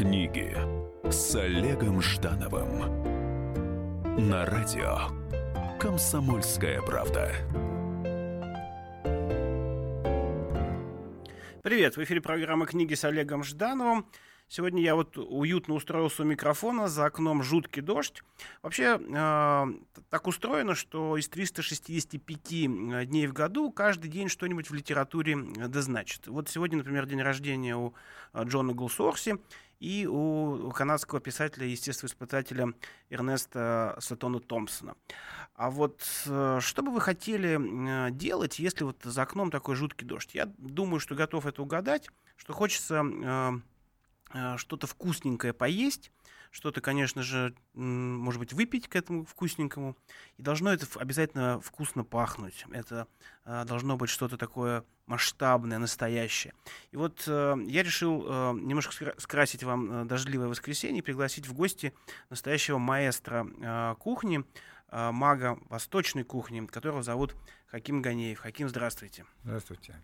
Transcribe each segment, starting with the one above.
Книги с Олегом Ждановым на радио Комсомольская правда. Привет, в эфире программа «Книги с Олегом Ждановым». Сегодня я вот уютно устроился у микрофона, за окном жуткий дождь. Вообще э, так устроено, что из 365 э, дней в году каждый день что-нибудь в литературе э, да. Вот сегодня, например, день рождения у э, Джона Гулсорси и у канадского писателя и естествоиспытателя Эрнеста Сатона Томпсона. А вот что бы вы хотели делать, если вот за окном такой жуткий дождь? Я думаю, что готов это угадать, что хочется Э, что-то вкусненькое поесть, что-то, конечно же, может быть, выпить к этому вкусненькому. И должно это обязательно вкусно пахнуть. Это э, должно быть что-то такое масштабное, настоящее. И вот э, я решил немножко скрасить вам дождливое воскресенье и пригласить в гости настоящего маэстро кухни, мага восточной кухни, которого зовут Хаким Ганеев. Хаким, здравствуйте. Здравствуйте.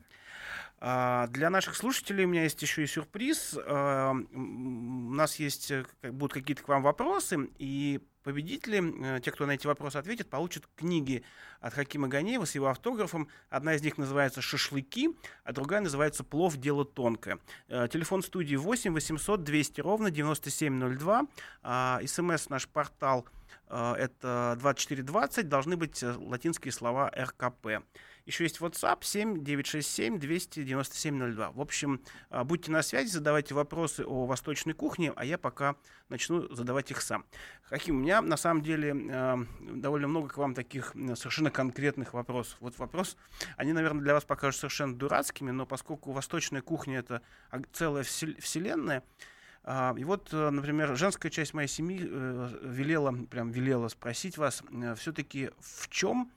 А, для наших слушателей у меня есть еще и сюрприз. А, у нас есть, э, будут какие-то к вам вопросы, и победители, э, те, кто на эти вопросы ответит, получат книги от Хакима Ганеева с его автографом. Одна из них называется «Шашлыки», а другая называется «Плов. Дело тонкое». Э, телефон студии 8 800 200 ровно 9702. А, СМС наш портал это 2420. Должны быть латинские слова РКП. Еще есть WhatsApp 7 967 297 02. В общем, а, будьте на связи, задавайте вопросы о восточной кухне, а я пока начну задавать их сам. Хаким, у меня на самом деле а, довольно много к вам таких совершенно конкретных вопросов. Вот вопрос, они, наверное, для вас покажутся совершенно дурацкими, но поскольку восточная кухня это целая вселенная, а, и вот, э, например, женская часть моей семьи э, велела, прям велела спросить вас, э, все-таки в чем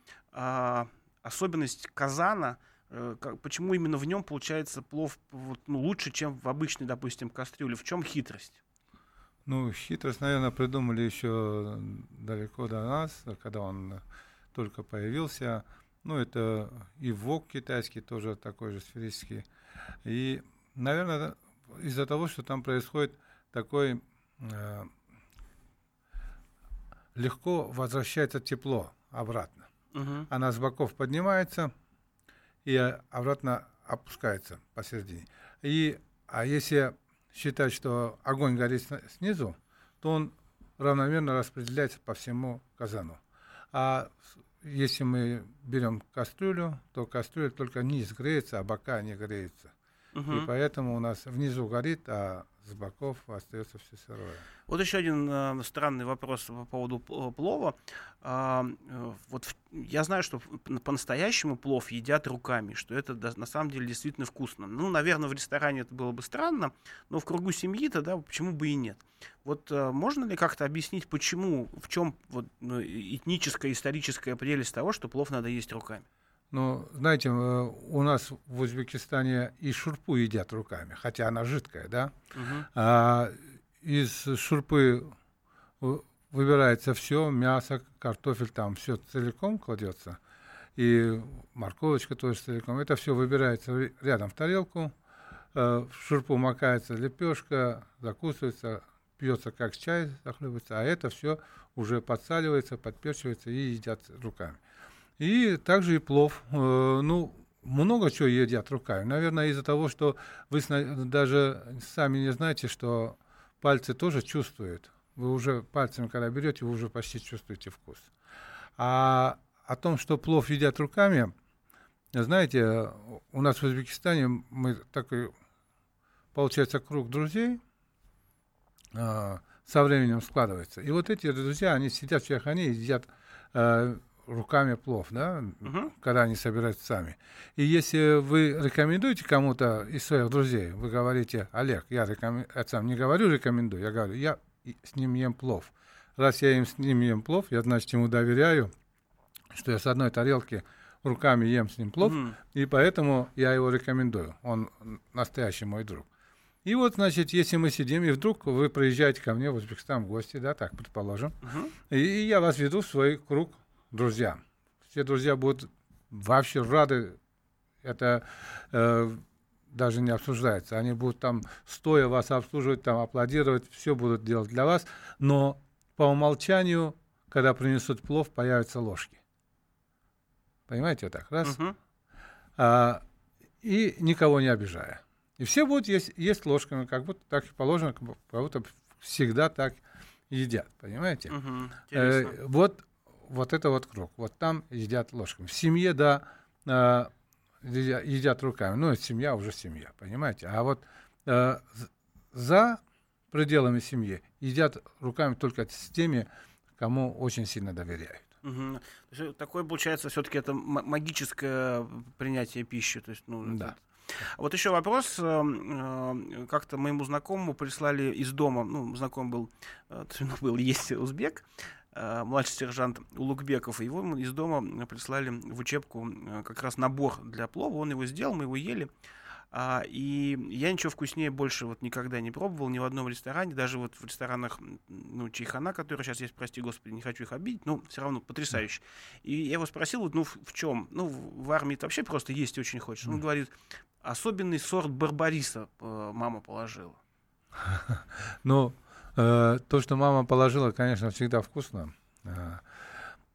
особенность казана, э, почему именно в нем получается плов вот, ну, лучше, чем в обычной, допустим, кастрюле? В чем хитрость? Ну, хитрость, наверное, придумали еще далеко до нас, когда он только появился. Ну, это и вок китайский тоже такой же сферический. И, наверное, из-за того, что там происходит такой э, легко возвращается тепло обратно. Угу. Она с боков поднимается и обратно опускается посередине. И, а если считать, что огонь горит снизу, то он равномерно распределяется по всему казану. А если мы берем кастрюлю, то кастрюля только низ греется, а бока не греются. Угу. И поэтому у нас внизу горит, а с боков остается все сырое. Вот еще один э, странный вопрос по поводу плова. А, э, вот в, я знаю, что по-настоящему плов едят руками, что это да, на самом деле действительно вкусно. Ну, наверное, в ресторане это было бы странно, но в кругу семьи-то, да, почему бы и нет. Вот э, можно ли как-то объяснить, почему, в чем вот, ну, этническая, историческая прелесть того, что плов надо есть руками? Ну, знаете, э, у нас в Узбекистане и шурпу едят руками, хотя она жидкая, да? Угу. А, из шурпы выбирается все, мясо, картофель, там все целиком кладется, и морковочка тоже целиком. Это все выбирается рядом в тарелку, э, в шурпу макается лепешка, закусывается, пьется как чай, захлебывается, а это все уже подсаливается, подперчивается и едят руками. И также и плов. Э, ну, много чего едят руками. Наверное, из-за того, что вы даже сами не знаете, что пальцы тоже чувствуют. Вы уже пальцами, когда берете, вы уже почти чувствуете вкус. А о том, что плов едят руками, знаете, у нас в Узбекистане мы такой, получается, круг друзей э, со временем складывается. И вот эти друзья, они сидят в чайхане и едят э, руками плов, да, угу. когда они собираются сами. И если вы рекомендуете кому-то из своих друзей, вы говорите, Олег, я, рекомен... я сам не говорю рекомендую, я говорю, я с ним ем плов. Раз я им с ним ем плов, я, значит, ему доверяю, что я с одной тарелки руками ем с ним плов, угу. и поэтому я его рекомендую. Он настоящий мой друг. И вот, значит, если мы сидим, и вдруг вы приезжаете ко мне в Узбекистан в гости, да, так, предположим, угу. и, и я вас веду в свой круг друзья. Все друзья будут вообще рады. Это э, даже не обсуждается. Они будут там стоя вас обслуживать, там аплодировать, все будут делать для вас, но по умолчанию, когда принесут плов, появятся ложки. Понимаете, вот так, раз. Угу. А, и никого не обижая. И все будут есть, есть ложками, как будто так и положено, как будто всегда так едят, понимаете? Угу, э, вот, вот это вот круг. Вот там едят ложками. В семье, да, э, едят руками. Ну, семья уже семья, понимаете? А вот э, за пределами семьи едят руками только с теми, кому очень сильно доверяют. Угу. такое получается все-таки это магическое принятие пищи. То есть, ну, да. Вот еще вопрос. Э, э, как-то моему знакомому прислали из дома, ну, знакомый был, был, есть узбек, младший сержант Улугбеков, его из дома прислали в учебку как раз набор для плова, он его сделал, мы его ели. А, и я ничего вкуснее больше вот никогда не пробовал ни в одном ресторане, даже вот в ресторанах, ну, Чайхана, которые сейчас есть, прости господи, не хочу их обидеть, но все равно потрясающе. И я его спросил, вот, ну, в, в чем? Ну, в армии это вообще просто есть очень хочется. Он говорит, особенный сорт барбариса э, мама положила. Ну, э, то, что мама положила, конечно, всегда вкусно.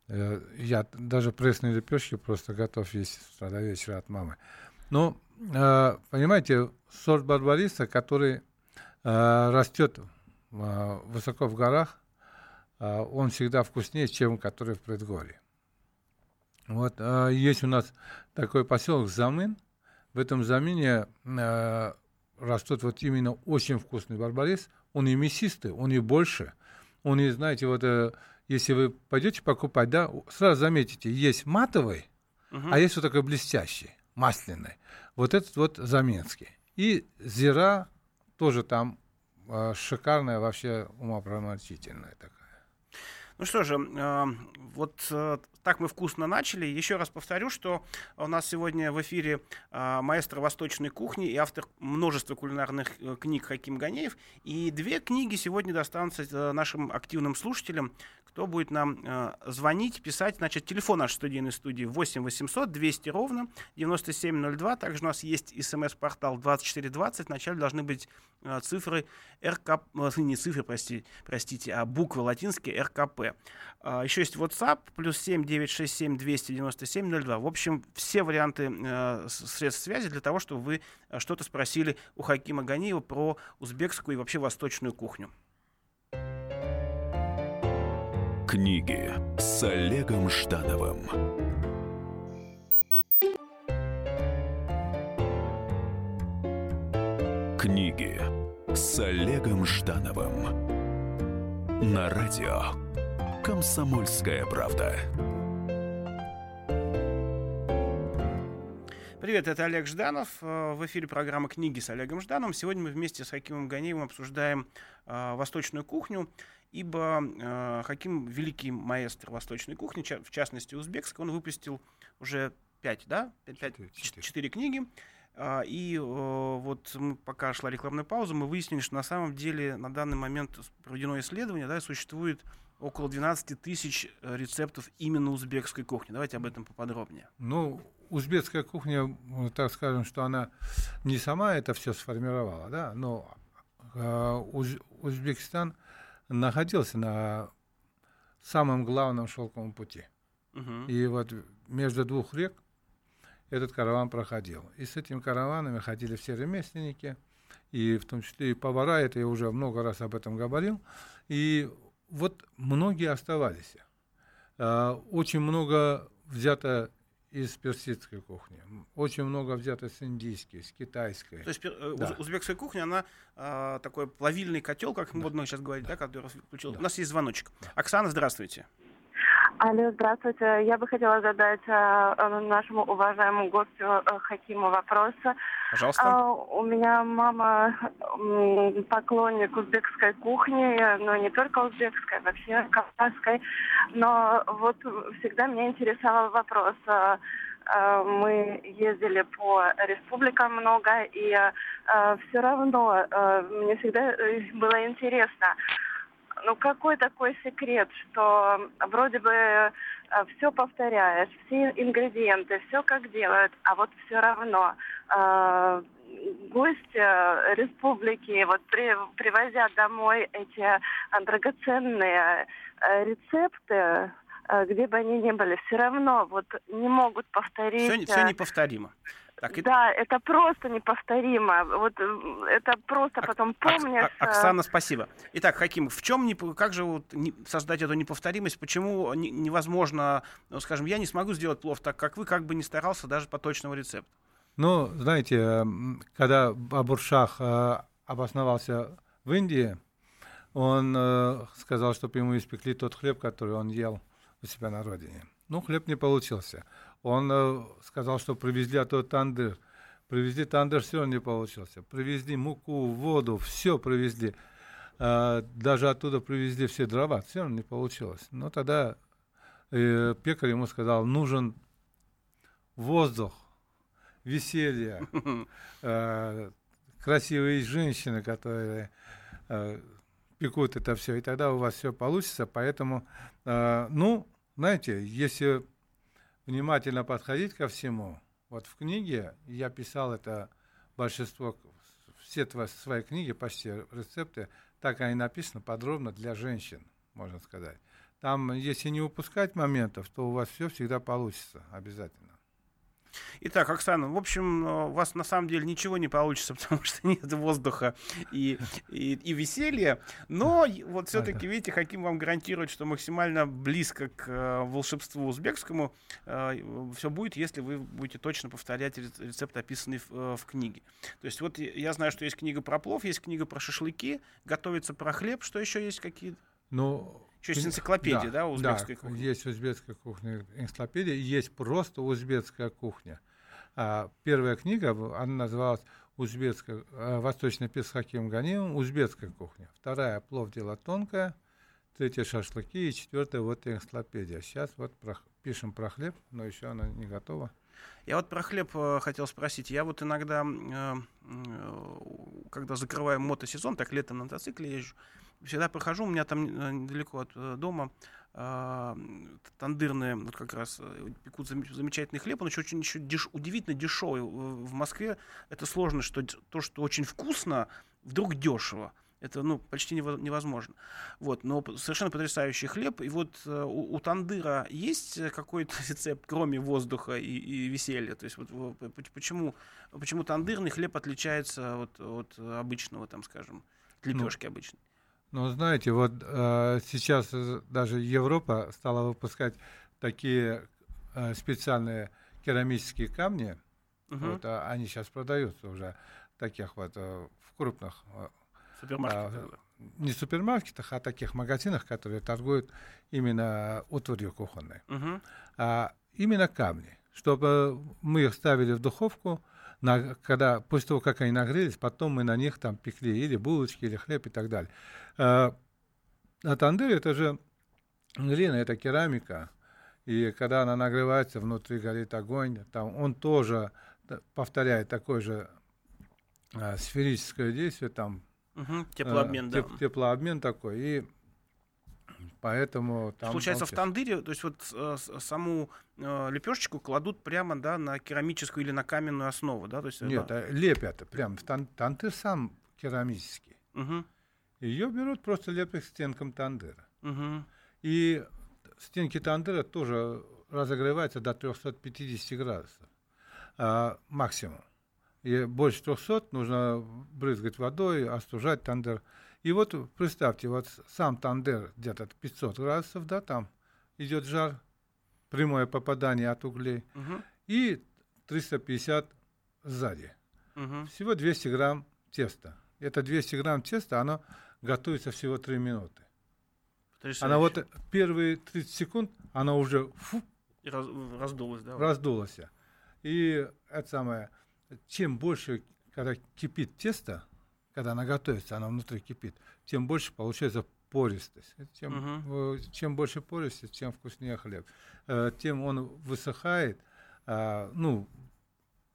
Э, я даже пресные лепешки просто готов есть с до вечера от мамы. Но э, понимаете, сорт барбариса, который э, растет э, высоко в горах, э, он всегда вкуснее, чем который в предгорье. Вот э, есть у нас такой поселок Замын. В этом Замыне э, растет вот именно очень вкусный барбарис. Он и мясистый, он и больше. Он и, знаете, вот э, если вы пойдете покупать, да, сразу заметите, есть матовый, uh-huh. а есть вот такой блестящий масляной. Вот этот вот Заменский. И Зира тоже там э, шикарная, вообще умопромочительная такая. Ну что же, э, вот э, так мы вкусно начали. Еще раз повторю, что у нас сегодня в эфире э, маэстро восточной кухни и автор множества кулинарных книг Хаким Ганеев. И две книги сегодня достанутся нашим активным слушателям кто будет нам звонить, писать. Значит, телефон нашей студийной студии 8 800 200 ровно 9702. Также у нас есть смс-портал 2420. Вначале должны быть цифры РК... Э, не цифры, прости, простите, а буквы латинские РКП. Э, еще есть WhatsApp, плюс 7 967 297 02. В общем, все варианты э, средств связи для того, чтобы вы э, что-то спросили у Хакима Ганиева про узбекскую и вообще восточную кухню. Книги с Олегом Ждановым Книги с Олегом Ждановым На радио «Комсомольская правда» Привет, это Олег Жданов. Э, в эфире программа «Книги с Олегом Ждановым». Сегодня мы вместе с Хакимом Ганиевым обсуждаем э, восточную кухню ибо э, Хаким великий маэстро восточной кухни, в частности узбекской, он выпустил уже пять, да, пять, четыре книги. А, и э, вот мы, пока шла рекламная пауза, мы выяснили, что на самом деле на данный момент проведено исследование, да, существует около 12 тысяч э, рецептов именно узбекской кухни. Давайте об этом поподробнее. Ну, узбекская кухня, так скажем, что она не сама это все сформировала, да, но э, Уз, Узбекистан находился на самом главном шелковом пути. Угу. И вот между двух рек этот караван проходил. И с этими караванами ходили все ремесленники, и в том числе и повара, это я уже много раз об этом говорил. И вот многие оставались. А, очень много взято из персидской кухни. Очень много взято с индийской, с китайской. То есть э, да. узбекская кухня, она э, такой плавильный котел, как да. модно сейчас говорить, да, который включил. Да. У нас есть звоночек. Да. Оксана, здравствуйте. Алло, здравствуйте. Я бы хотела задать э, нашему уважаемому гостю э, Хакиму вопрос. Пожалуйста. Э, у меня мама э, поклонник узбекской кухни, но не только узбекской, вообще кавказской. Но вот всегда меня интересовал вопрос. Э, мы ездили по республикам много, и э, все равно э, мне всегда было интересно, ну какой такой секрет, что вроде бы э, все повторяешь, все ингредиенты, все как делают, а вот все равно э, гости э, республики, вот при, привозя домой эти э, драгоценные рецепты, где бы они ни были, все равно вот не могут повторить. Все, все неповторимо. Так, да, это просто неповторимо. Вот это просто Ок- потом помнишь. Ок- Оксана, спасибо. Итак, Хаким, в чем не, как же вот не, создать эту неповторимость? Почему не, невозможно, ну, скажем, я не смогу сделать плов так, как вы, как бы не старался даже по точному рецепту? Ну, знаете, когда Абуршах э, обосновался в Индии, он э, сказал, чтобы ему испекли тот хлеб, который он ел у себя на родине. Ну, хлеб не получился. Он э, сказал, что привезли а тот тандыр. Привезли тандыр, все не получился. Привезли муку, воду, все привезли. Даже оттуда привезли все дрова, все равно не получилось. Но тогда пекарь ему сказал, нужен воздух, веселье, э, красивые женщины, которые э, пекут это все, и тогда у вас все получится. Поэтому, э, ну, знаете, если внимательно подходить ко всему, вот в книге я писал это большинство, все свои книги, почти рецепты, так они написаны подробно для женщин, можно сказать. Там, если не упускать моментов, то у вас все всегда получится обязательно. Итак, Оксана, в общем, э, у вас на самом деле ничего не получится, потому что нет воздуха и, и, и веселья. Но вот все-таки, видите, Хаким вам гарантирует, что максимально близко к э, волшебству узбекскому э, все будет, если вы будете точно повторять рецепт, описанный в, в книге. То есть вот я знаю, что есть книга про плов, есть книга про шашлыки, готовится про хлеб. Что еще есть какие? Ну, еще есть энциклопедия, да, да узбекской да, кухни? есть узбекская кухня, энциклопедия, есть просто узбекская кухня. А, первая книга, она называлась «Узбекская, а, восточный пес Хаким Ганиевым. Узбекская кухня». Вторая «Плов дело тонкое», третья «Шашлыки» и четвертая вот энциклопедия. Сейчас вот про, пишем про хлеб, но еще она не готова. Я вот про хлеб э, хотел спросить. Я вот иногда, э, э, когда закрываю мотосезон, так летом на мотоцикле езжу, всегда прохожу, у меня там э, недалеко от э, дома э, тандырные, вот как раз э, пекут замечательный хлеб, он еще очень еще деш, удивительно дешевый. В Москве это сложно, что то, что очень вкусно, вдруг дешево. Это ну, почти невозможно. Вот, но совершенно потрясающий хлеб. И вот у, у тандыра есть какой-то рецепт, кроме воздуха и, и веселья? То есть вот, почему, почему тандырный хлеб отличается от, от обычного, там, скажем, лепешки ну, обычной? Ну, знаете, вот э, сейчас даже Европа стала выпускать такие э, специальные керамические камни. Угу. Вот, а, они сейчас продаются уже таких вот э, в крупных э, супермаркетах. Э, не супермаркетах, а таких магазинах, которые торгуют именно утварью кухонной. Угу. А именно камни, чтобы мы их ставили в духовку, на, когда, после того, как они нагрелись, потом мы на них там пекли или булочки, или хлеб и так далее. А, а тандыр это же глина, это керамика. И когда она нагревается, внутри горит огонь, там он тоже повторяет такое же а, сферическое действие, там угу, теплообмен, а, да. теплообмен такой. И Поэтому там Получается, в тандыре, то есть вот э, саму э, лепешечку кладут прямо да, на керамическую или на каменную основу, да? То есть, Нет, да. лепят прям. Тан тандыр сам керамический. Угу. Ее берут, просто лепят к стенкам тандыра. Угу. И стенки тандыра тоже разогреваются до 350 градусов а, максимум. И больше 300 нужно брызгать водой, остужать тандыр. И вот представьте, вот сам тандер где-то 500 градусов, да, там идет жар, прямое попадание от углей, угу. и 350 сзади. Угу. Всего 200 грамм теста. Это 200 грамм теста, оно готовится всего 3 минуты. Она вот первые 30 секунд, она уже фу, и раз, раздулась, да? Раздулась. И это самое, чем больше, когда кипит тесто, когда она готовится, она внутри кипит, тем больше получается пористость. Тем, угу. чем больше пористости, тем вкуснее хлеб. Э, тем он высыхает, а, ну,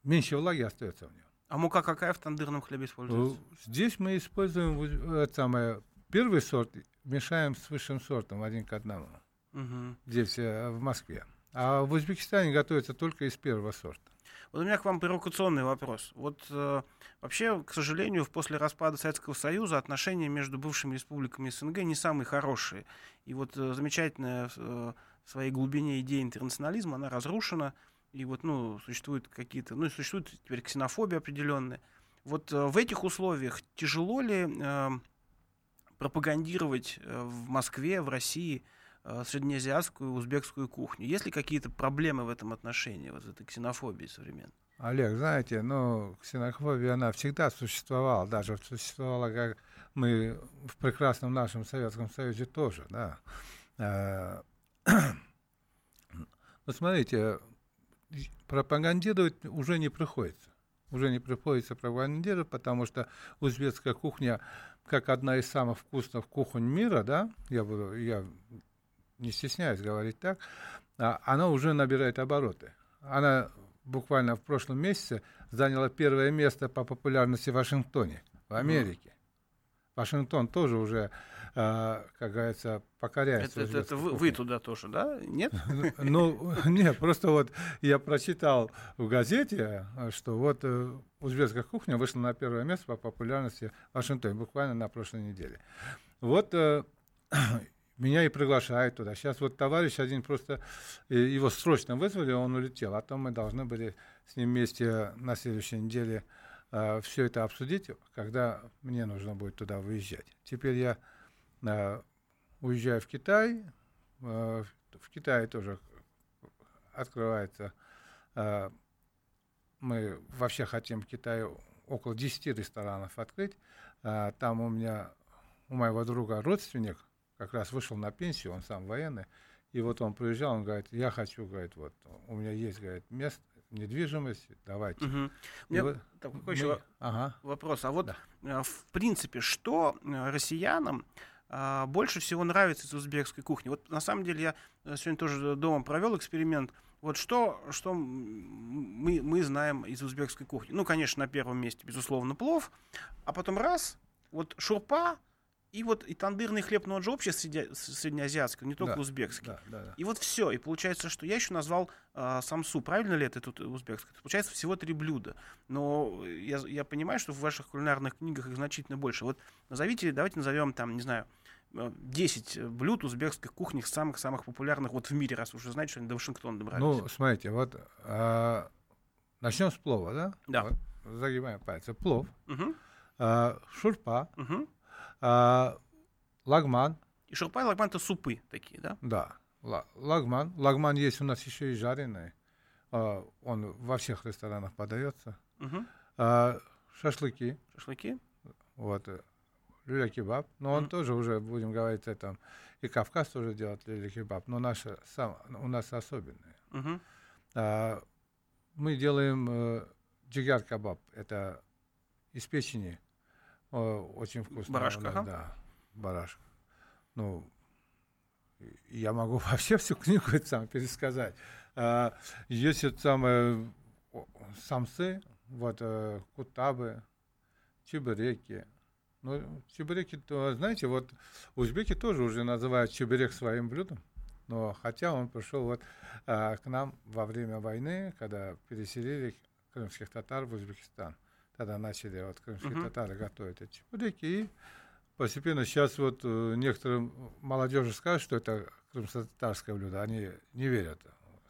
меньше влаги остается в нем. А мука какая в тандырном хлебе используется? Э, здесь мы используем это самое, первый сорт, мешаем с высшим сортом один к одному. Угу. Здесь, в Москве. А в Узбекистане готовится только из первого сорта. Вот у меня к вам провокационный вопрос. Вот э, вообще, к сожалению, после распада Советского Союза отношения между бывшими республиками СНГ не самые хорошие. И вот э, замечательная э, в своей глубине идея интернационализма, она разрушена. И вот, ну, существуют какие-то, ну, существует теперь ксенофобия определенная. Вот э, в этих условиях тяжело ли э, пропагандировать э, в Москве, в России среднеазиатскую, узбекскую кухню? Есть ли какие-то проблемы в этом отношении, вот этой ксенофобии современной? Олег, знаете, ну, ксенофобия, она всегда существовала, даже существовала, как мы в прекрасном нашем Советском Союзе тоже, да. Э, ну, смотрите, пропагандировать уже не приходится. Уже не приходится пропагандировать, потому что узбекская кухня, как одна из самых вкусных кухонь мира, да, я, буду, я не стесняюсь говорить так, а, она уже набирает обороты. Она буквально в прошлом месяце заняла первое место по популярности в Вашингтоне, в Америке. Вашингтон тоже уже, э, как говорится, покоряется. Это, это, это вы, вы туда тоже, да? Нет? Ну, нет, просто вот я прочитал в газете, что вот э, узбекская кухня вышла на первое место по популярности в Вашингтоне, буквально на прошлой неделе. Вот э, меня и приглашают туда. Сейчас вот товарищ один просто, его срочно вызвали, он улетел, а то мы должны были с ним вместе на следующей неделе э, все это обсудить, когда мне нужно будет туда выезжать. Теперь я э, уезжаю в Китай, э, в Китае тоже открывается, э, мы вообще хотим в Китае около 10 ресторанов открыть, э, там у меня, у моего друга родственник, как раз вышел на пенсию, он сам военный, и вот он приезжал, он говорит, я хочу, говорит, вот, у меня есть, говорит, место, недвижимость, давайте. Угу. У меня вот такой мы... еще ага. вопрос. А вот, да. Э, в принципе, что э, россиянам а, больше всего нравится из узбекской кухни? Вот на самом деле я э, сегодня тоже дома провел эксперимент. Вот что, что мы, мы знаем из узбекской кухни? Ну, конечно, на первом месте, безусловно, плов, а потом раз, вот шурпа, и вот и тандырный хлеб, но он же общий среди, среднеазиатский, не только да, узбекский. Да, да, да. И вот все. И получается, что я еще назвал э, самсу. Правильно ли это тут узбекский? Получается всего три блюда. Но я, я понимаю, что в ваших кулинарных книгах их значительно больше. Вот назовите, давайте назовем там, не знаю, 10 блюд узбекских кухни самых-самых популярных вот в мире, раз уже знаете, что они до Вашингтона добрались. Ну, смотрите, вот а, начнем с плова, да? Да. Вот, загибаем пальцы. Плов, угу. а, шурпа, угу а, лагман. И шурпа и лагман это супы такие, да? Да. Лагман. Лагман есть у нас еще и жареный. А, он во всех ресторанах подается. Угу. А, шашлыки. Шашлыки. Вот. Э, люля-кебаб. Но он mm. тоже уже, будем говорить, это и Кавказ тоже делает люля-кебаб, но наш, сам, у нас особенный. Mm-hmm. А, мы делаем э, джигар-кебаб. Это из печени очень вкусно. Барашка, ага. Да, барашка. Ну, я могу вообще всю книгу это сам пересказать. А, есть это самое самсы, вот э, кутабы, чебуреки. Ну, чебуреки, то, знаете, вот узбеки тоже уже называют чебурек своим блюдом. Но хотя он пришел вот к нам во время войны, когда переселили крымских татар в Узбекистан. Тогда начали вот крымские uh-huh. татары готовить эти чебуреки. И постепенно сейчас вот э, некоторым молодежи скажут, что это крымско-татарское блюдо. Они не верят.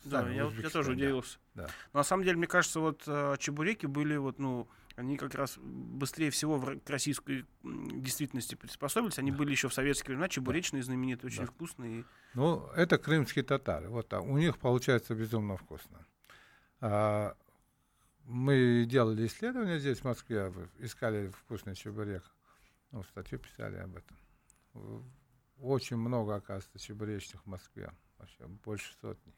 Да, я, я тоже удивился. Да. Но на самом деле, мне кажется, вот э, чебуреки были вот, ну, они как раз быстрее всего в, к российской действительности приспособились. Они да. были еще в советские времена, чебуречные, знаменитые, очень да. вкусные. Ну, это крымские татары. Вот а у них получается безумно вкусно. А, мы делали исследования здесь, в Москве, искали вкусный чебурек. Ну, статью писали об этом. Очень много, оказывается, чебуречных в Москве. Вообще больше сотни.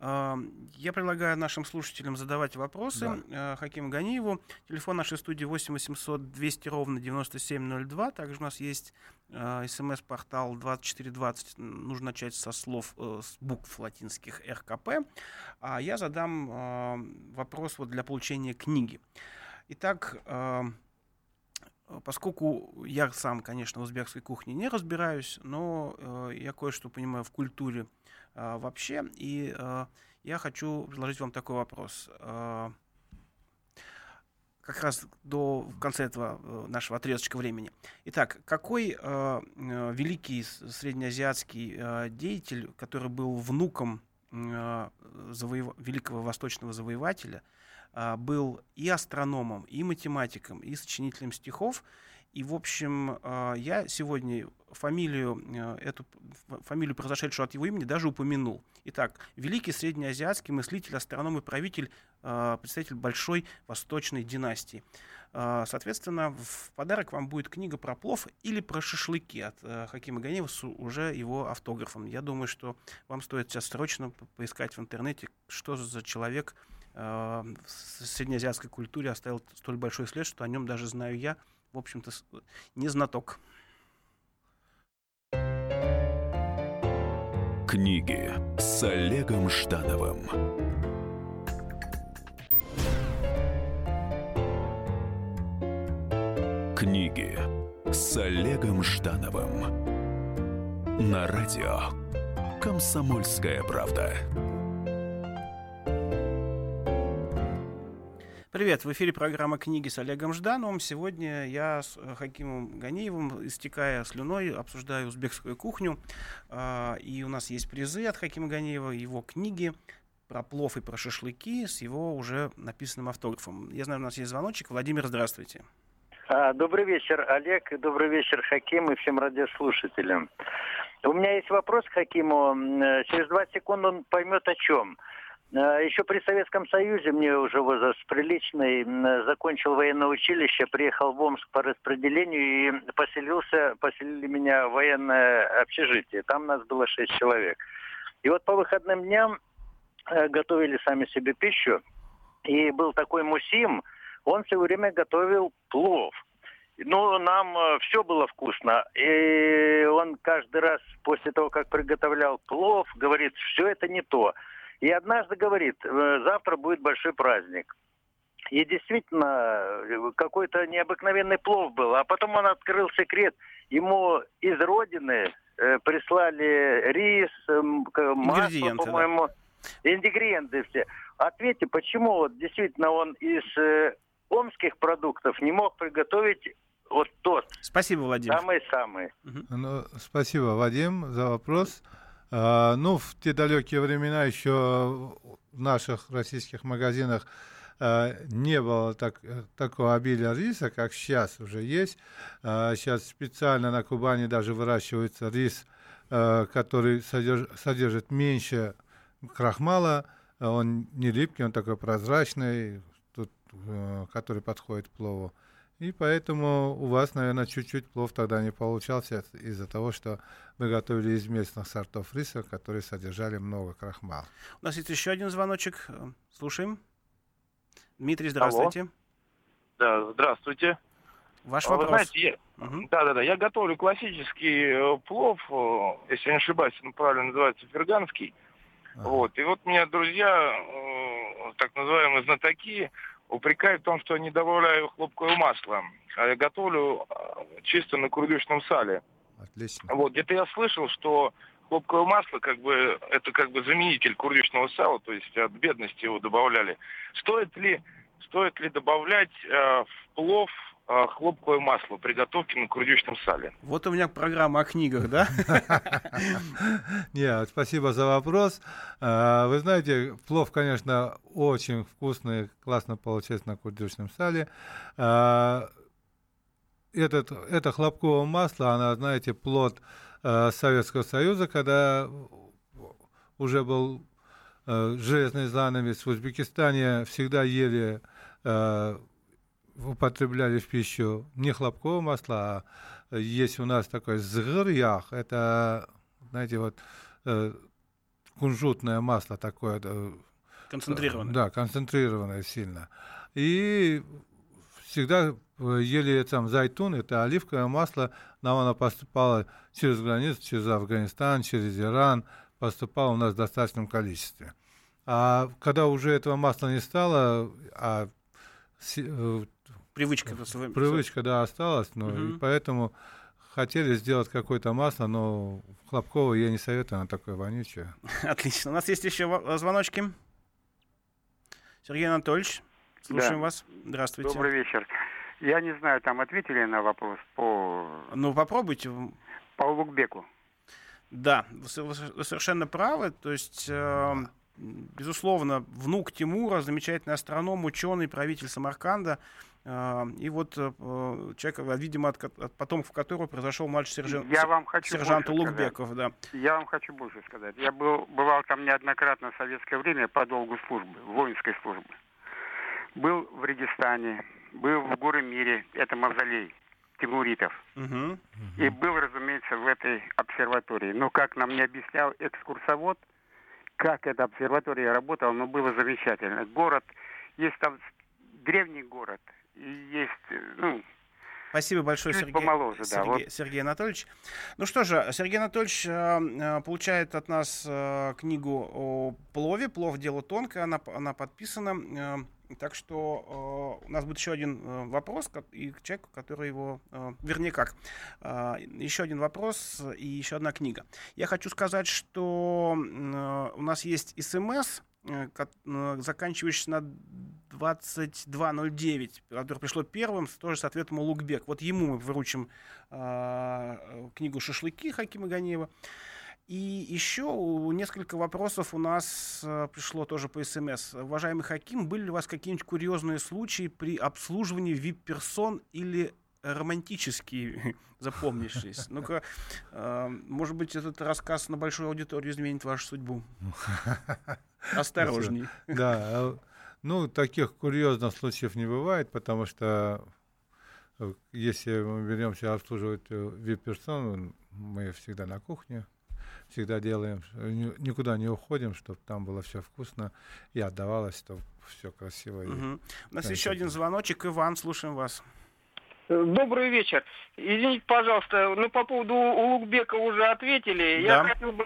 Я предлагаю нашим слушателям задавать вопросы да. Э, Хакиму Ганиеву. Телефон нашей студии 8 800 200 ровно 9702. Также у нас есть э, смс-портал 2420. Нужно начать со слов, э, с букв латинских РКП. А я задам вопрос вот для получения книги. Итак, поскольку я сам, конечно, в узбекской кухне не разбираюсь, но я кое-что понимаю в культуре а, вообще. И а, я хочу предложить вам такой вопрос. А, как раз до в конце этого э, нашего отрезочка времени. Итак, какой э великий среднеазиатский э, деятель, который был внуком э, завоев... великого восточного завоевателя, э, был и астрономом, и математиком, и сочинителем стихов, и, в общем, э, я сегодня фамилию, э, эту фамилию, произошедшую от его имени, даже упомянул. Итак, великий среднеазиатский мыслитель, астроном и правитель, э, представитель большой восточной династии. Соответственно, в подарок вам будет книга про плов или про шашлыки от Хакима Ганеева с уже его автографом. Я думаю, что вам стоит сейчас срочно поискать в интернете, что за человек в среднеазиатской культуре оставил столь большой след, что о нем даже знаю я, в общем-то, не знаток. Книги с Олегом Ждановым. Книги с Олегом Ждановым. На радио «Комсомольская правда». Привет, в эфире программа «Книги» с Олегом Ждановым. Сегодня я с э, Хакимом Ганиевым, истекая слюной, обсуждаю узбекскую кухню. А, и у нас есть призы от Хакима Ганиева, его книги про плов и про шашлыки с его уже написанным автографом. Я знаю, у нас есть звоночек. Владимир, здравствуйте. А, добрый вечер, Олег. Добрый вечер, Хаким и всем радиослушателям. У меня есть вопрос к Хакиму. Э, через два секунды он поймет о чем. А, Еще при Советском Союзе мне уже возраст приличный, закончил военное училище, приехал в Омск по распределению и поселился, поселили меня в военное общежитие. Там нас было шесть человек. И вот по выходным дням э, готовили сами себе пищу. И был такой мусим, он все время готовил плов. Ну, нам э, все было вкусно. И он каждый раз после того, как приготовлял плов, говорит, все это не то. И однажды говорит, «Э, завтра будет большой праздник. И действительно, какой-то необыкновенный плов был. А потом он открыл секрет. Ему из родины э, прислали рис, э, масло, по-моему, да. ингредиенты все. Ответьте, почему вот действительно он из э, омских продуктов не мог приготовить вот тот. Спасибо, Владимир. Самый-самый. Угу. Ну, спасибо, Вадим, за вопрос. А, ну, в те далекие времена еще в наших российских магазинах а, не было так, такого обилия риса, как сейчас уже есть. А, сейчас специально на Кубани даже выращивается рис, который содержит, содержит меньше крахмала. Он не липкий, он такой прозрачный, тут, который подходит к плову. И поэтому у вас, наверное, чуть-чуть плов тогда не получался из-за того, что мы готовили из местных сортов риса, которые содержали много крахмала. У нас есть еще один звоночек. Слушаем. Дмитрий, здравствуйте. Алло. Да, здравствуйте. Ваш вопрос. Вы знаете, я, угу. да, да, да, я готовлю классический э, плов, э, если не ошибаюсь, он правильно называется ферганский. Ага. Вот, и вот меня друзья, э, так называемые знатоки, упрекают в том, что не добавляю хлопковое масло. А я готовлю а, чисто на курдючном сале. Отлично. Вот, где-то я слышал, что хлопковое масло, как бы, это как бы заменитель курдючного сала, то есть от бедности его добавляли. Стоит ли, стоит ли добавлять э, в плов а, хлопковое масло при готовке на курдючном сале. Вот у меня программа о книгах, да? Нет, спасибо за вопрос. А, вы знаете, плов, конечно, очень вкусный, классно получается на курдючном сале. А, этот, это хлопковое масло, оно, знаете, плод Советского Союза, когда уже был железный занавес в Узбекистане, всегда ели употребляли в пищу не хлопковое масло, а есть у нас такой згырьях, это, знаете, вот э, кунжутное масло такое. Э, концентрированное. Да, концентрированное сильно. И всегда э, ели там зайтун, это оливковое масло, нам оно поступало через границу, через Афганистан, через Иран, поступало у нас в достаточном количестве. А когда уже этого масла не стало, а Привычка. Привычка, да, осталась, но угу. и поэтому хотели сделать какое-то масло, но хлопковое я не советую, оно такое вонючее. Отлично. У нас есть еще звоночки. Сергей Анатольевич, слушаем да. вас. Здравствуйте. Добрый вечер. Я не знаю, там ответили на вопрос по... Ну, попробуйте. По Улугбеку. Да, вы совершенно правы. То есть, э, безусловно, внук Тимура, замечательный астроном, ученый, правитель Самарканда. Э, и вот э, человек, видимо, от, от потомков которого произошел младший сержант, Я вам хочу сержант Улугбеков. Да. Я вам хочу больше сказать. Я был, бывал там неоднократно в советское время по долгу службы, воинской службы. Был в Регистане, был в Горы Мире, это мавзолей тимуритов. Угу. И был, разумеется, в этой обсерватории. Но, как нам не объяснял экскурсовод, как эта обсерватория работала, ну, было замечательно. Город, есть там древний город, и есть, ну, Спасибо большое, Сергей, помоложе, Сергей, да, вот. Сергей Анатольевич. Ну что же, Сергей Анатольевич э, э, получает от нас э, книгу о плове. Плов – дело тонкое, она, она подписана. Э, так что э, у нас будет еще один э, вопрос и к человеку, который его... Э, вернее как, э, еще один вопрос и еще одна книга. Я хочу сказать, что э, у нас есть СМС, э, э, заканчивающийся на 2209, который пришло первым, тоже с ответом Лукбек. Вот ему мы вручим э, книгу «Шашлыки» Хакима Ганеева. И еще несколько вопросов у нас э, пришло тоже по СМС. Уважаемый Хаким, были ли у вас какие-нибудь курьезные случаи при обслуживании VIP-персон или романтические запомнившиеся? Ну-ка, э, может быть, этот рассказ на большую аудиторию изменит вашу судьбу. Осторожней. Да, а ну, таких курьезных случаев не бывает, потому что э, если мы беремся обслуживать вип-персон, мы всегда на кухне, всегда делаем, никуда не уходим, чтобы там было все вкусно и отдавалось, чтобы все красиво. Угу. У нас еще один звоночек. Иван, слушаем вас. Добрый вечер. Извините, пожалуйста, ну по поводу Улугбека уже ответили. Да. Я хотел бы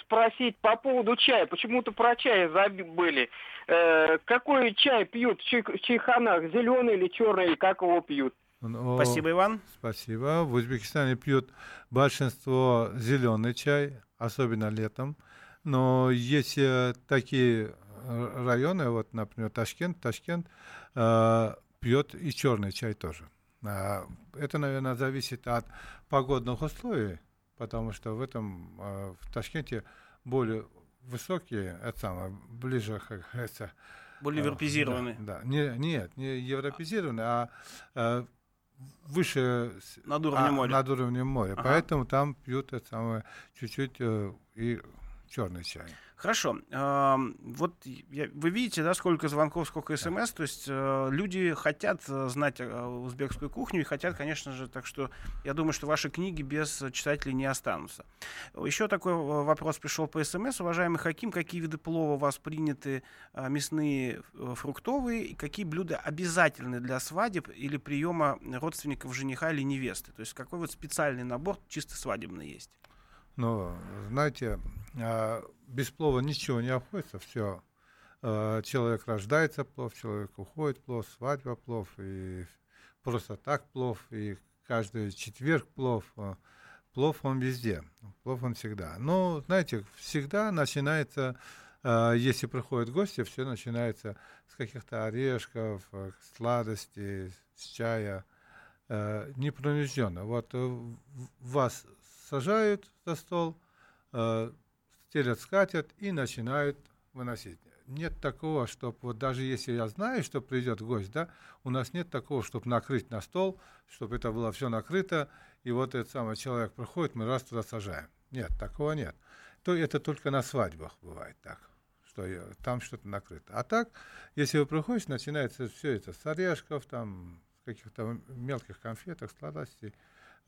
спросить по поводу чая. Почему-то про чай забыли. Э, какой чай пьют в чайханах? Зеленый или черный? Как его пьют? Ну, спасибо, Иван. Спасибо. В Узбекистане пьют большинство зеленый чай, особенно летом. Но есть такие районы, вот, например, Ташкент, Ташкент э, пьет и черный чай тоже. А, это, наверное, зависит от погодных условий, потому что в этом э, в Ташкенте более высокие, это самое, ближе, как говорится, более европезированные. Да, да. Не, нет, не европезированные, а, а выше над уровнем а, моря. Над уровнем моря. Ага. Поэтому там пьют это самое чуть-чуть э, и черный чай. Хорошо. Вот вы видите, да, сколько звонков, сколько смс. То есть э, люди хотят э, знать э, узбекскую кухню и хотят, конечно же, так что я думаю, что ваши книги без читателей не останутся. Еще такой вопрос пришел по смс. Уважаемый Хаким, какие виды плова у вас приняты, мясные, фруктовые, и какие блюда обязательны для свадеб или приема родственников жениха или невесты? То есть какой вот специальный набор чисто свадебный есть? Ну, знаете, а, без плова ничего не обходится, все. А, человек рождается плов, человек уходит плов, свадьба плов, и просто так плов, и каждый четверг плов. А, плов он везде, плов он всегда. Но, знаете, всегда начинается, если приходят гости, все начинается с каких-то орешков, сладостей, с чая, непринужденно. Вот э, вас сажают за стол, стелят скатерть и начинают выносить. Нет такого, чтобы вот даже если я знаю, что придет гость, да, у нас нет такого, чтобы накрыть на стол, чтобы это было все накрыто, и вот этот самый человек приходит, мы раз туда сажаем. Нет, такого нет. То это только на свадьбах бывает так, что там что-то накрыто. А так, если вы приходите, начинается все это с орешков, там, каких-то мелких конфеток, сладостей,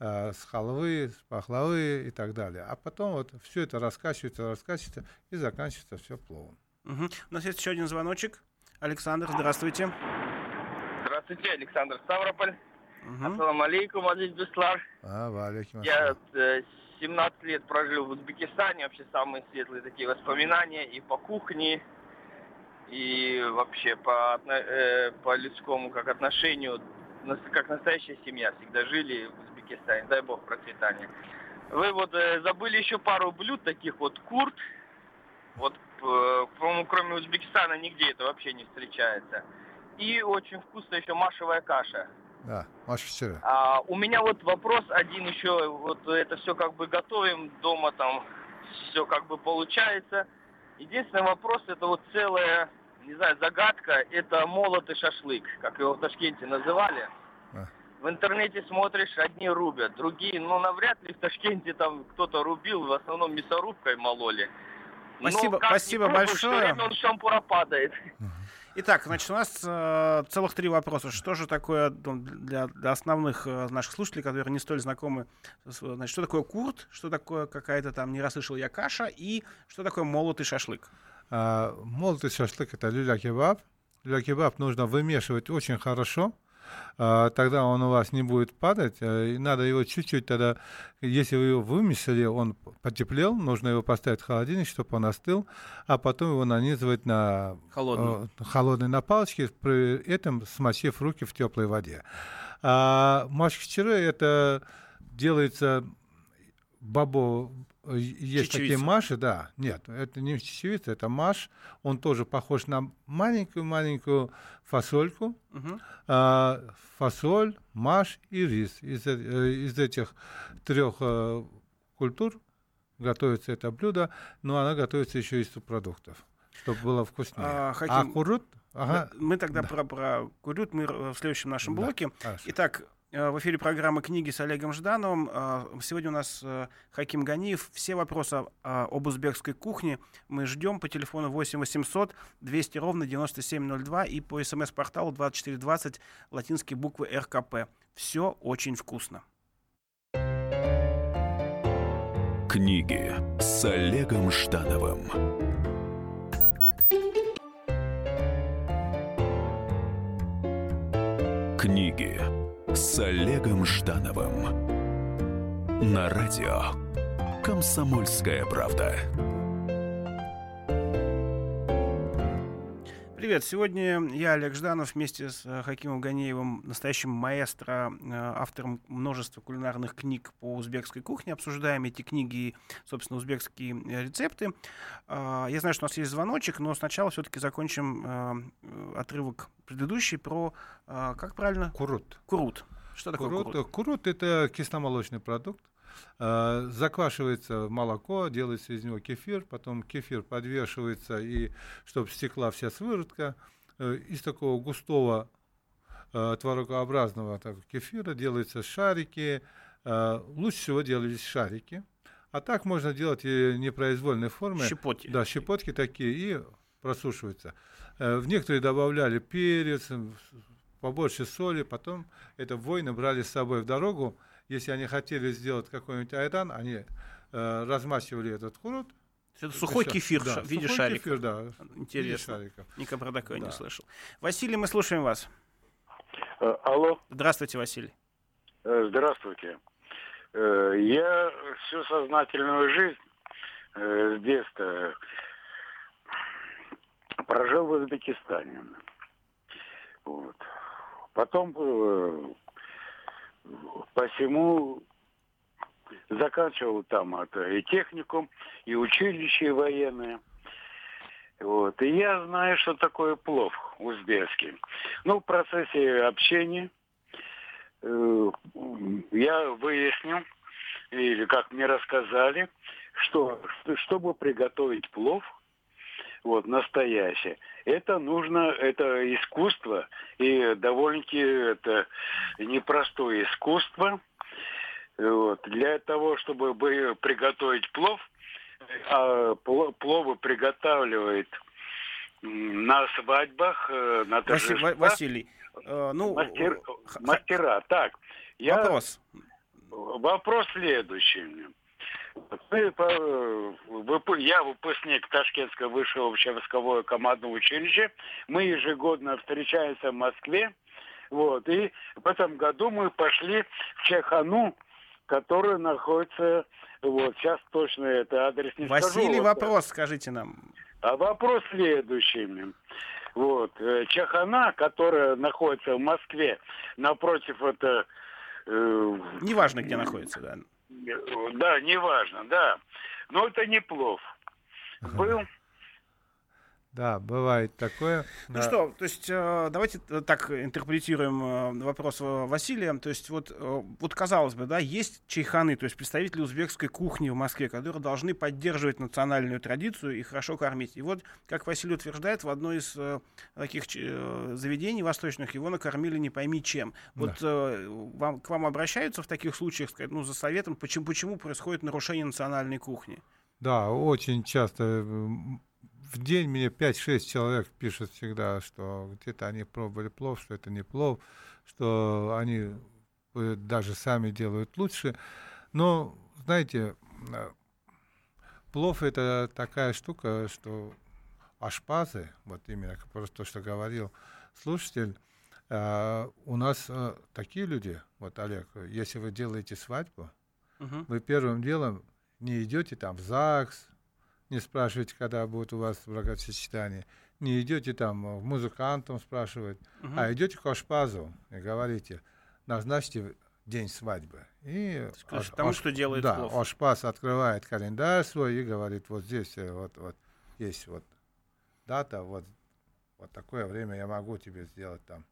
Э, с халвы, с пахлавы и так далее. А потом вот все это раскачивается, раскачивается и заканчивается все пловом. Угу. У нас есть еще один звоночек. Александр, здравствуйте. Здравствуйте, Александр Ставрополь. Угу. Ассаламу алейкум, Азиз Беслар. А, валейкум Я э, 17 лет прожил в Узбекистане, вообще самые светлые такие воспоминания и по кухне, и вообще по, э, по людскому как отношению, как настоящая семья всегда жили в Узбекистане, дай бог процветания. Вы вот э, забыли еще пару блюд, таких вот курт. Вот, э, по-моему, кроме Узбекистана нигде это вообще не встречается. И очень вкусная еще машевая каша. Да, Маша вчера. А, у меня вот вопрос один еще, вот это все как бы готовим дома, там все как бы получается. Единственный вопрос, это вот целая, не знаю, загадка, это молотый шашлык, как его в Ташкенте называли. В интернете смотришь, одни рубят, другие, ну, навряд ли в Ташкенте там кто-то рубил, в основном мясорубкой мололи. Спасибо, Но, спасибо большое. он шампура падает. Итак, значит, у нас э, целых три вопроса. Что же такое ну, для, для основных э, наших слушателей, которые не столь знакомы, значит, что такое курт, что такое какая-то там, не расслышал я, каша, и что такое молотый шашлык? А, молотый шашлык — это люля-кебаб. Люля-кебаб нужно вымешивать очень хорошо, тогда он у вас не будет падать. Э, и надо его чуть-чуть тогда, если вы его вымесили, он потеплел, нужно его поставить в холодильник, чтобы он остыл, а потом его нанизывать на холодный, э, холодной на палочке, при этом смочив руки в теплой воде. А машкичеры это делается бабо, есть чечевица. такие маши, да, нет, это не чечевица, это маш, он тоже похож на маленькую-маленькую фасольку, угу. а, фасоль, маш и рис. Из, э, из этих трех а, культур готовится это блюдо, но оно готовится еще из субпродуктов, чтобы было вкуснее. А, Хаким, а курут? Ага. Мы тогда да. про, про курют мы в следующем нашем да, блоке. Хорошо. Итак, Э, в эфире программы «Книги» с Олегом Ждановым. Э, сегодня у нас э, Хаким Ганиев. Все вопросы об узбекской кухне мы ждем по телефону 8 800 200 ровно 9702 и по смс-порталу 2420 латинские буквы РКП. Все очень вкусно. Книги с Олегом Ждановым. Книги с Олегом Ждановым на радио «Комсомольская правда». Привет, сегодня я, Олег Жданов, вместе с э, Хакимом Ганеевым, настоящим маэстро, э, автором множества кулинарных книг по узбекской кухне, обсуждаем эти книги и, собственно, узбекские э, рецепты. А, я знаю, что у нас есть звоночек, но сначала все-таки закончим отрывок предыдущий про, как правильно? Курут. Курут. Что такое курут? Курут, курут это кисломолочный продукт. А, заквашивается молоко, делается из него кефир, потом кефир подвешивается, и чтобы стекла вся свыротка. Э, из такого густого э, творогообразного так, кефира делаются шарики. Э, лучше всего делались шарики. А так можно делать и непроизвольной формы. Щепотки. Да, щепотки такие, и просушиваются. Э, в некоторые добавляли перец, побольше соли, потом это воины брали с собой в дорогу. Если они хотели сделать какой-нибудь айран, они э, размачивали этот курут. Это сухой это кефир да, в виде сухой шариков. Кефир, да, Интересно. Шариков. Никогда про такое да. не слышал. Василий, мы слушаем вас. Э, алло. Здравствуйте, Василий. Э, здравствуйте. Э, я всю сознательную жизнь с детства прожил в Узбекистане. Вот. Потом посему заканчивал там это, и техникум, и училище военное. Вот. И я знаю, что такое плов узбекский. Ну, в процессе общения э, я выяснил, или как мне рассказали, что чтобы приготовить плов – вот, настоящее. Это нужно, это искусство, и довольно-таки это непростое искусство. Вот. Для того, чтобы приготовить плов, а пловы приготавливают на свадьбах, э, на торжествах. Василий, э, ну... Мастер, мастера. Так, я... Вопрос. Вопрос следующий. Я выпускник Ташкентского высшего общевойскового командного училища. Мы ежегодно встречаемся в Москве. Вот. И в этом году мы пошли в Чехану, которая находится... Вот, сейчас точно это адрес не Василий, скажу. вопрос скажите нам. А вопрос следующий. Вот. Э, Чехана, которая находится в Москве, напротив это Э, неважно, где находится, да. Да, неважно, да. Но это не плов. Был да, бывает такое. Ну да. что, то есть э, давайте так интерпретируем э, вопрос Василия. То есть вот, э, вот казалось бы, да, есть чайханы, то есть представители узбекской кухни в Москве, которые должны поддерживать национальную традицию и хорошо кормить. И вот, как Василий утверждает, в одной из таких заведений восточных его накормили не пойми чем. Вот да. вам, к вам обращаются в таких случаях, сказать, ну, за советом, почему, почему происходит нарушение национальной кухни? Да, очень часто в день мне 5-6 человек пишут всегда, что где-то они пробовали плов, что это не плов, что они э, даже сами делают лучше. Но, знаете, э, плов это такая штука, что ашпазы, вот именно просто то, что говорил слушатель, э, у нас такие люди, вот Олег, если вы делаете свадьбу, uh-huh. вы первым делом не идете там в ЗАГС, не спрашиваете, когда будет у вас бракосочетание, не идете там в музыкантом спрашивать, угу. а идете к Ашпазу и говорите, назначьте день свадьбы. И Скажешь, аш, тому, аш, что делает Да, плов. Ашпаз открывает календарь свой и говорит, вот здесь э, вот, вот есть вот дата, вот, вот такое время я могу тебе сделать там,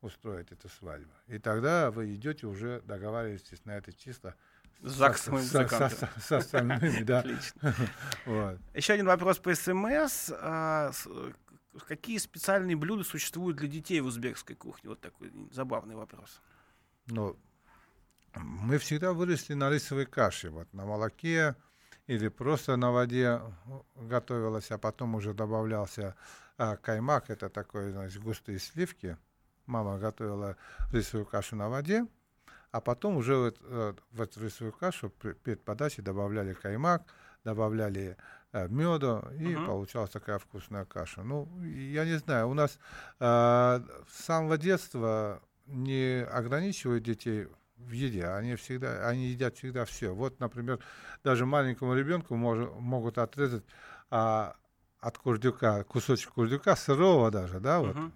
устроить эту свадьбу. И тогда вы идете уже, договариваетесь на это число, ЗАГСом со, со, со, со остальными, да. Отлично. вот. Еще один вопрос по СМС. А, какие специальные блюда существуют для детей в узбекской кухне? Вот такой забавный вопрос. Ну, мы всегда выросли на рисовой каше, вот на молоке или просто на воде готовилось, а потом уже добавлялся а, каймак, это такой, значит, густые сливки. Мама готовила рисовую кашу на воде, а потом уже вот, э, в эту рисовую кашу перед подачей добавляли каймак, добавляли э, меду, и uh-huh. получалась такая вкусная каша. Ну, я не знаю, у нас э, с самого детства не ограничивают детей в еде, они всегда, они едят всегда все. Вот, например, даже маленькому ребенку мож, могут отрезать а, от курдюка кусочек курдюка сырого даже, да, вот. Uh-huh.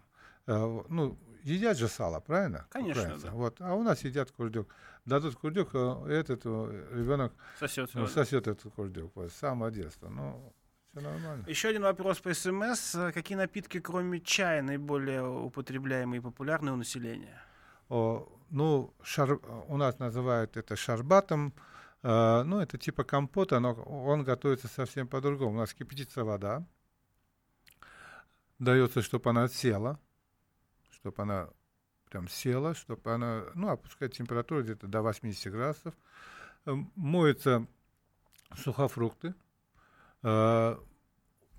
Э, ну, едят же сало, правильно? Конечно, да. Вот. А у нас едят курдюк. Дадут курдюк, э, этот э, ребенок сосет, ну, сосет этот курдюк. Вот, с самого детства. Ну, все нормально. Еще один вопрос по СМС. Какие напитки, кроме чая, наиболее употребляемые и популярны у населения? О, ну, шар, у нас называют это шарбатом. Э, ну, это типа компота, но он готовится совсем по-другому. У нас кипятится вода. Дается, чтобы она села чтобы она прям села, чтобы она, ну, опускать температуру где-то до 80 градусов. Э, моются сухофрукты. Э,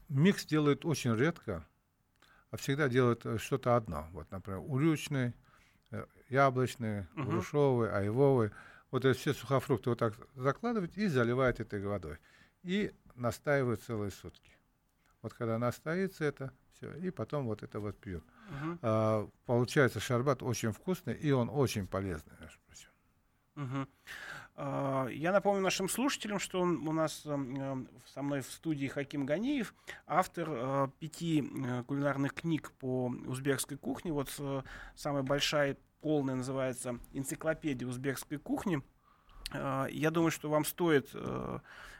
микс делают очень редко, а всегда делают э, что-то одно. Вот, например, урючный, яблочный, uh-huh. грушовый, айвовый. Вот эти все сухофрукты вот так закладывают и заливают этой водой. И настаивают целые сутки. Вот когда настоится это, все, и потом вот это вот пьют. Угу. А, получается шарбат очень вкусный, и он очень полезный, между прочим. Угу. А, я напомню нашим слушателям, что он, у нас э, со мной в студии Хаким Ганиев, автор э, пяти э, кулинарных книг по узбекской кухне. Вот э, самая большая, полная называется «Энциклопедия узбекской кухни». Я думаю, что вам стоит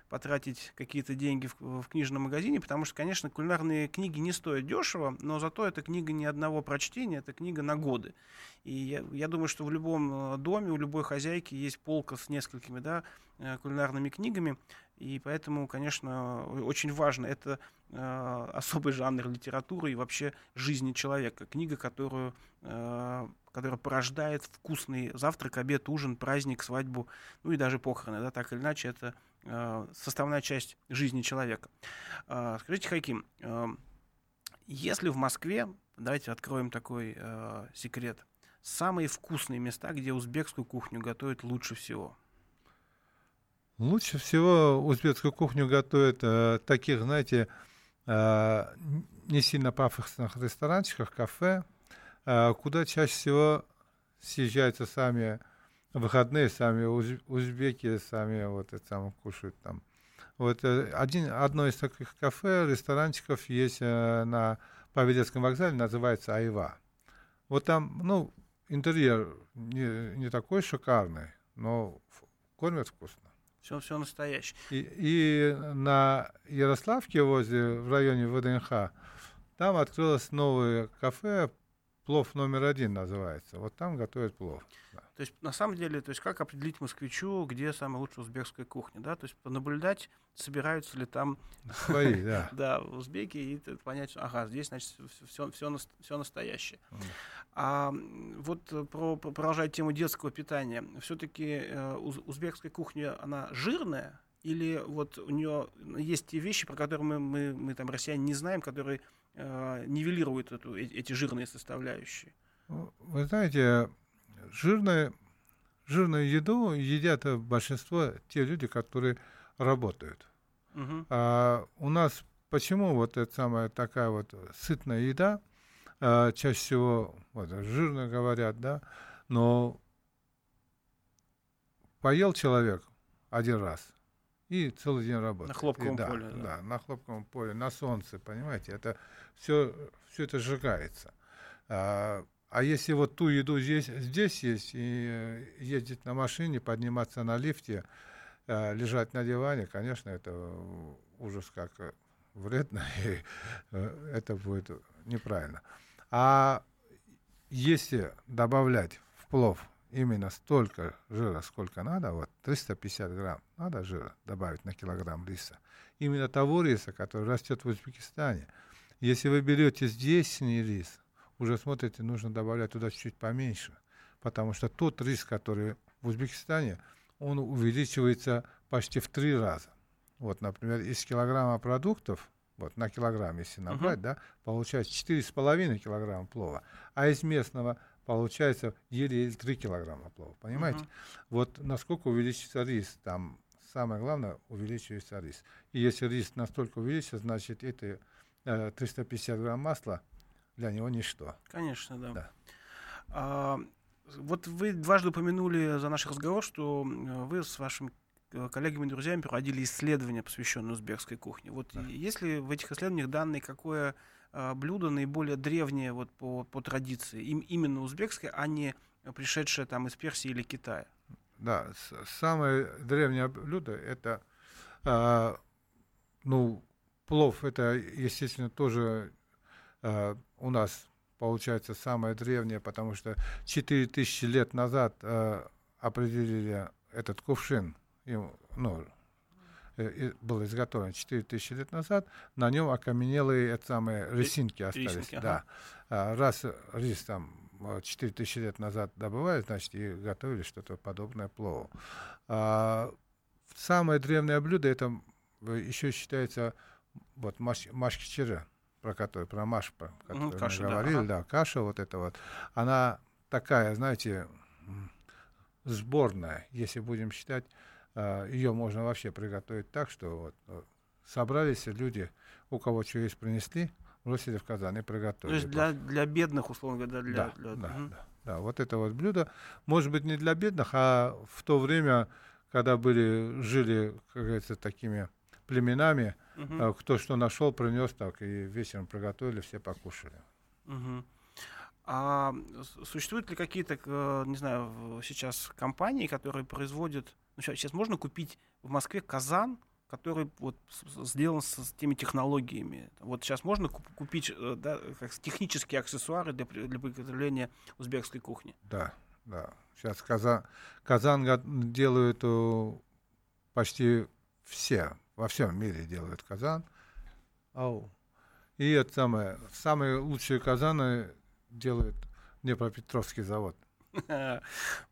потратить какие-то деньги в, в книжном магазине, потому что, конечно, кулинарные книги не стоят дешево, но зато это книга не одного прочтения, это книга на годы. И я, я думаю, что в любом э, доме, у любой хозяйки есть полка с несколькими да, э, кулинарными книгами, и поэтому, конечно, очень важно, это э, особый жанр литературы и вообще жизни человека. Книга, которую, э, которая порождает вкусный завтрак, обед, ужин, праздник, свадьбу, ну и даже похороны. Да, так или иначе, это составная часть жизни человека. Э, скажите, Хайким, э, если в Москве, давайте откроем такой секрет, самые вкусные места, где узбекскую кухню готовят лучше всего? Лучше всего узбекскую кухню готовят э, таких, знаете, э, не сильно пафосных ресторанчиках, кафе, э, куда чаще всего съезжаются сами выходные сами узбеки сами вот это самое кушают там. Вот э, один, одно из таких кафе, ресторанчиков есть э, на Павелецком вокзале, называется Айва. Вот там, ну, интерьер не, не такой шикарный, но кормят вкусно. Все, все настоящее. И, и на Ярославке возле, в районе ВДНХ, там открылось новое кафе Плов номер один называется. Вот там готовят плов. Да. То есть, на самом деле, то есть, как определить москвичу, где самая лучшая узбекская кухня, да? То есть, наблюдать, собираются ли там свои, да. да, узбеки, и понять, ага, здесь, значит, все, все, все настоящее. А вот про, продолжая тему детского питания, все-таки э, узбекская кухня, она жирная, или вот у нее есть те вещи, про которые мы, мы, мы там, россияне, не знаем, которые э, нивелирует эту, э, эти жирные составляющие? Вы знаете, жирную, жирную еду едят большинство те люди, которые работают. Угу. А у нас почему вот эта самая такая вот сытная еда, а, чаще всего вот, жирно говорят, да, но поел человек один раз, и целый день работать. На хлопковом и, да, поле. Да. да, на хлопковом поле, на солнце, понимаете, это все, все это сжигается. А, а если вот ту еду здесь, здесь есть, и э, ездить на машине, подниматься на лифте, а, лежать на диване, конечно, это ужас как вредно, и э, это будет неправильно. А если добавлять в плов именно столько жира, сколько надо, вот 350 грамм надо жира добавить на килограмм риса. Именно того риса, который растет в Узбекистане. Если вы берете здесь не рис, уже смотрите, нужно добавлять туда чуть поменьше, потому что тот рис, который в Узбекистане, он увеличивается почти в три раза. Вот, например, из килограмма продуктов, вот на килограмм, если набрать, uh-huh. да, получается 4,5 килограмма плова, а из местного получается еле 3 килограмма плова, понимаете? Uh-huh. Вот насколько увеличится рис, там самое главное, увеличивается рис. И если рис настолько увеличится, значит, это э, 350 грамм масла для него ничто. Конечно, да. да. А, вот вы дважды упомянули за наш разговор, что вы с вашими э, коллегами и друзьями проводили исследования, посвященные узбекской кухне. Вот да. есть ли в этих исследованиях данные, какое блюдо наиболее древнее вот по, по традиции, им, именно узбекское, а не пришедшее там из Персии или Китая. Да, самое древнее блюдо это, э, ну, плов, это, естественно, тоже э, у нас получается самое древнее, потому что 4000 лет назад э, определили этот кувшин, ну, был изготовлен 4000 лет назад, на нем окаменелые это самые рисинки остались. Рисинки, да. Ага. Раз рис там 4000 лет назад добывали, значит, и готовили что-то подобное плову. А, самое древнее блюдо, это еще считается вот маш, машкичера, про который, про маш, про который mm, каша, мы говорили, да, ага. да, каша вот эта вот, она такая, знаете, сборная, если будем считать а, ее можно вообще приготовить так, что вот, э, собрались люди, у кого что есть, принесли, бросили в казан и приготовили. То есть для, для бедных, условно говоря, для... Да, для... Да, угу. да, да, вот это вот блюдо, может быть, не для бедных, а в то время, когда были, жили, как говорится, такими племенами, угу. кто что нашел, принес так, и вечером приготовили, все покушали. Угу. А существуют ли какие-то, э, не знаю, сейчас компании, которые производят ну, сейчас, сейчас можно купить в Москве казан, который вот сделан с, с теми технологиями. Вот сейчас можно купить э, да, как технические аксессуары для, для приготовления узбекской кухни. Да, да. Сейчас казан, казан делают почти все, во всем мире делают казан. Ау. И это самое, самые лучшие казаны делает Днепропетровский завод.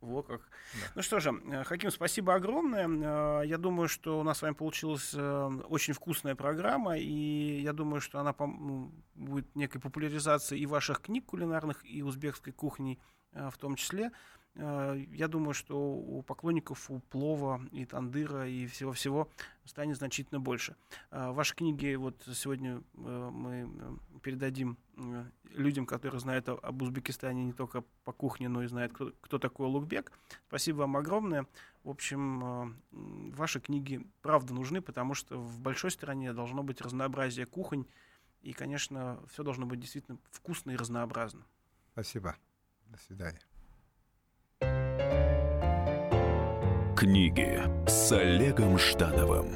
Во как. Да. Ну что же, э, Хаким, спасибо огромное. Э, я думаю, что у нас с вами получилась э, очень вкусная программа, и я думаю, что она будет некой популяризацией и ваших книг кулинарных, и узбекской кухни в том числе. Э, я думаю, что у поклонников у плова и тандыра и всего-всего станет значительно больше. Э, ваши книги вот сегодня э, мы передадим людям, которые знают об Узбекистане не только по кухне, но и знают, кто, кто такой Лукбек. Спасибо вам огромное. В общем, ваши книги правда нужны, потому что в большой стране должно быть разнообразие кухонь, и, конечно, все должно быть действительно вкусно и разнообразно. Спасибо. До свидания. Книги с Олегом Ждановым